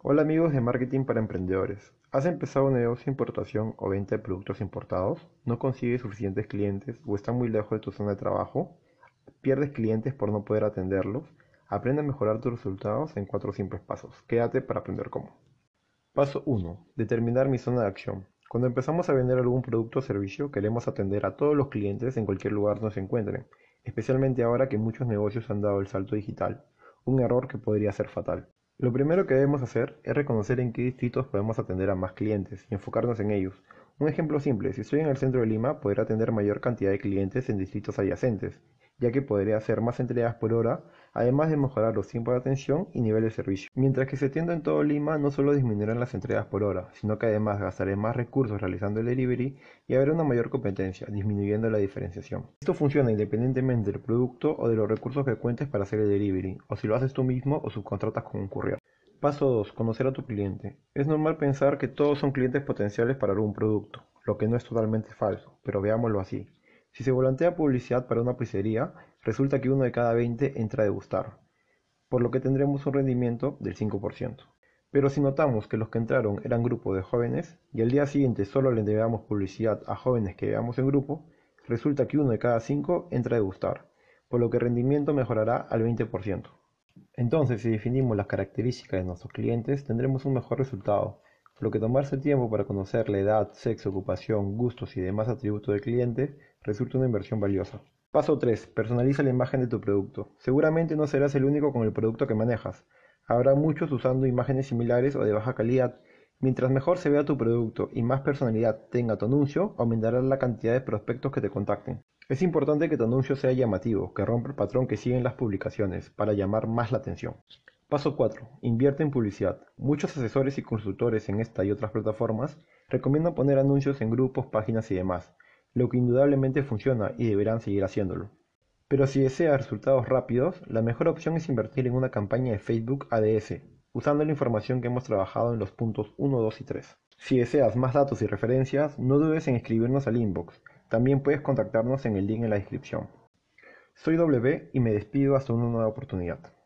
Hola amigos de Marketing para Emprendedores. ¿Has empezado un negocio de importación o venta de productos importados? ¿No consigues suficientes clientes o estás muy lejos de tu zona de trabajo? ¿Pierdes clientes por no poder atenderlos? Aprende a mejorar tus resultados en cuatro simples pasos. Quédate para aprender cómo. Paso 1. Determinar mi zona de acción. Cuando empezamos a vender algún producto o servicio, queremos atender a todos los clientes en cualquier lugar donde se encuentren, especialmente ahora que muchos negocios han dado el salto digital, un error que podría ser fatal. Lo primero que debemos hacer es reconocer en qué distritos podemos atender a más clientes y enfocarnos en ellos. Un ejemplo simple, si estoy en el centro de Lima, podré atender mayor cantidad de clientes en distritos adyacentes, ya que podré hacer más entregas por hora, además de mejorar los tiempos de atención y nivel de servicio. Mientras que se atienda en todo Lima, no solo disminuirán las entregas por hora, sino que además gastaré más recursos realizando el delivery y habrá una mayor competencia, disminuyendo la diferenciación. Esto funciona independientemente del producto o de los recursos que cuentes para hacer el delivery, o si lo haces tú mismo o subcontratas con un courier. Paso 2. Conocer a tu cliente. Es normal pensar que todos son clientes potenciales para algún producto, lo que no es totalmente falso, pero veámoslo así. Si se volantea publicidad para una pizzería, resulta que uno de cada 20 entra a degustar, por lo que tendremos un rendimiento del 5%. Pero si notamos que los que entraron eran grupos de jóvenes y al día siguiente solo le enviamos publicidad a jóvenes que veamos en grupo, resulta que uno de cada 5 entra a degustar, por lo que el rendimiento mejorará al 20%. Entonces, si definimos las características de nuestros clientes, tendremos un mejor resultado, lo que tomarse tiempo para conocer la edad, sexo, ocupación, gustos y demás atributos del cliente resulta una inversión valiosa. Paso 3. Personaliza la imagen de tu producto. Seguramente no serás el único con el producto que manejas. Habrá muchos usando imágenes similares o de baja calidad. Mientras mejor se vea tu producto y más personalidad tenga tu anuncio, aumentará la cantidad de prospectos que te contacten. Es importante que tu anuncio sea llamativo, que rompa el patrón que siguen las publicaciones, para llamar más la atención. Paso 4. Invierte en publicidad. Muchos asesores y consultores en esta y otras plataformas recomiendan poner anuncios en grupos, páginas y demás lo que indudablemente funciona y deberán seguir haciéndolo. Pero si deseas resultados rápidos, la mejor opción es invertir en una campaña de Facebook ADS, usando la información que hemos trabajado en los puntos 1, 2 y 3. Si deseas más datos y referencias, no dudes en escribirnos al inbox. También puedes contactarnos en el link en la descripción. Soy W y me despido hasta una nueva oportunidad.